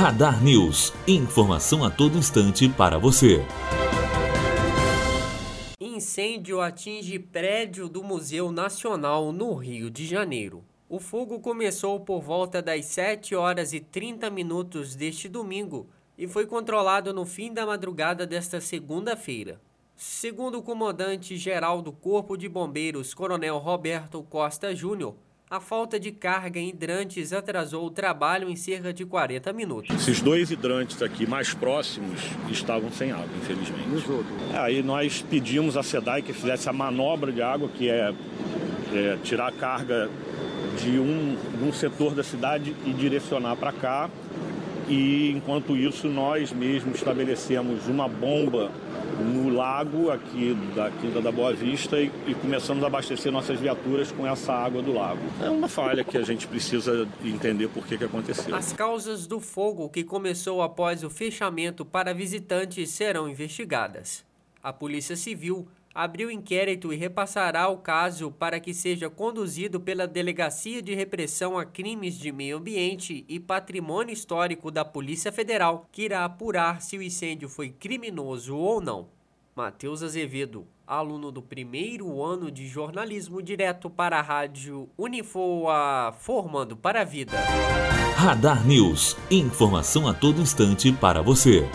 Radar News. Informação a todo instante para você. Incêndio atinge prédio do Museu Nacional no Rio de Janeiro. O fogo começou por volta das 7 horas e 30 minutos deste domingo e foi controlado no fim da madrugada desta segunda-feira. Segundo o comandante-geral do Corpo de Bombeiros, Coronel Roberto Costa Júnior, a falta de carga em hidrantes atrasou o trabalho em cerca de 40 minutos. Esses dois hidrantes aqui mais próximos estavam sem água, infelizmente. Aí nós pedimos à SEDAI que fizesse a manobra de água, que é, é tirar a carga de um, de um setor da cidade e direcionar para cá. E enquanto isso, nós mesmos estabelecemos uma bomba no lago aqui da Quinta da Boa Vista e, e, começamos a abastecer nossas viaturas com essa água do lago. É uma falha que a gente precisa entender por que, que aconteceu. As causas do fogo que começou após o fechamento para visitantes serão investigadas. A Polícia Civil abriu inquérito e repassará o caso para que seja conduzido pela Delegacia de Repressão a Crimes de Meio Ambiente e Patrimônio Histórico da Polícia Federal, que irá apurar se o incêndio foi criminoso ou não. Matheus Azevedo, aluno do primeiro ano de jornalismo, direto para a rádio Unifoa, formando para a vida. Radar News, informação a todo instante para você.